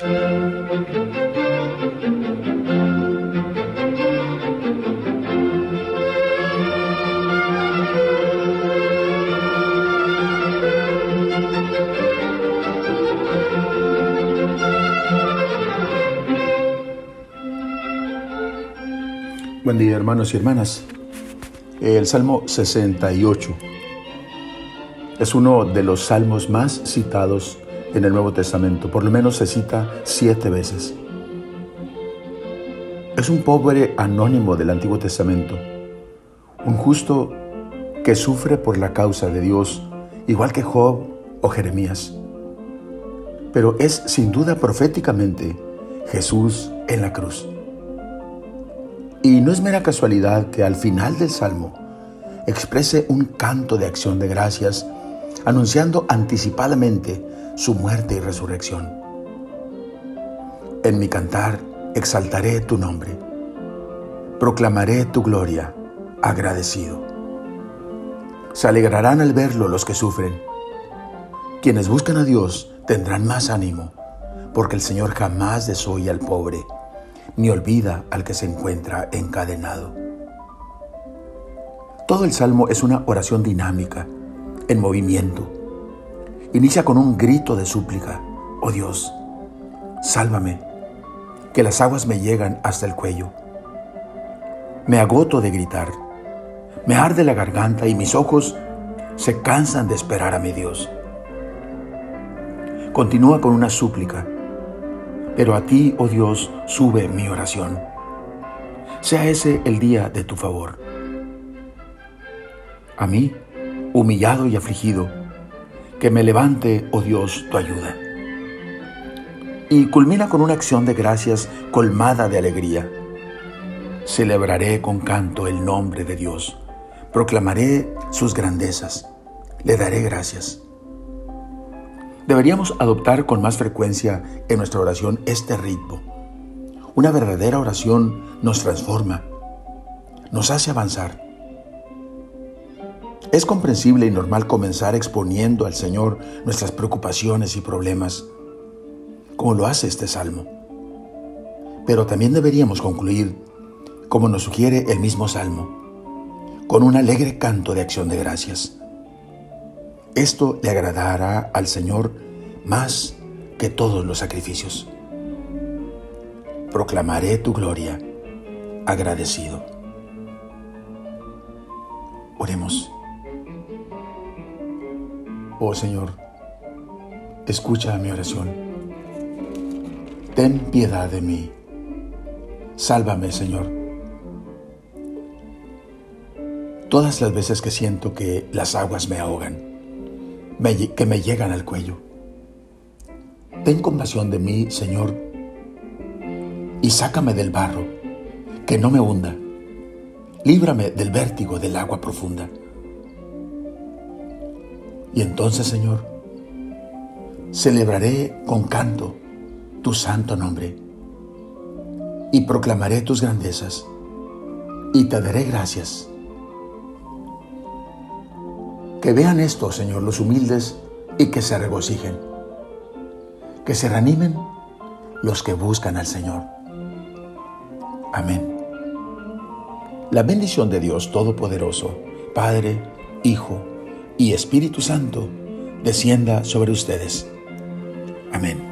Buen día hermanos y hermanas. El Salmo 68 es uno de los salmos más citados en el Nuevo Testamento. Por lo menos se cita siete veces. Es un pobre anónimo del Antiguo Testamento. Un justo que sufre por la causa de Dios, igual que Job o Jeremías. Pero es sin duda proféticamente Jesús en la cruz. Y no es mera casualidad que al final del Salmo exprese un canto de acción de gracias, anunciando anticipadamente su muerte y resurrección. En mi cantar exaltaré tu nombre, proclamaré tu gloria, agradecido. Se alegrarán al verlo los que sufren. Quienes buscan a Dios tendrán más ánimo, porque el Señor jamás desoye al pobre ni olvida al que se encuentra encadenado. Todo el salmo es una oración dinámica, en movimiento. Inicia con un grito de súplica, oh Dios, sálvame, que las aguas me llegan hasta el cuello. Me agoto de gritar, me arde la garganta y mis ojos se cansan de esperar a mi Dios. Continúa con una súplica, pero a ti, oh Dios, sube mi oración. Sea ese el día de tu favor. A mí, humillado y afligido, que me levante, oh Dios, tu ayuda. Y culmina con una acción de gracias colmada de alegría. Celebraré con canto el nombre de Dios, proclamaré sus grandezas, le daré gracias. Deberíamos adoptar con más frecuencia en nuestra oración este ritmo. Una verdadera oración nos transforma, nos hace avanzar. Es comprensible y normal comenzar exponiendo al Señor nuestras preocupaciones y problemas, como lo hace este salmo. Pero también deberíamos concluir, como nos sugiere el mismo salmo, con un alegre canto de acción de gracias. Esto le agradará al Señor más que todos los sacrificios. Proclamaré tu gloria agradecido. Oremos. Oh Señor, escucha mi oración. Ten piedad de mí. Sálvame, Señor. Todas las veces que siento que las aguas me ahogan, que me llegan al cuello. Ten compasión de mí, Señor, y sácame del barro, que no me hunda. Líbrame del vértigo del agua profunda. Y entonces, Señor, celebraré con canto tu santo nombre y proclamaré tus grandezas y te daré gracias que vean esto, Señor, los humildes y que se regocijen. Que se reanimen los que buscan al Señor. Amén. La bendición de Dios Todopoderoso, Padre, Hijo y Espíritu Santo, descienda sobre ustedes. Amén.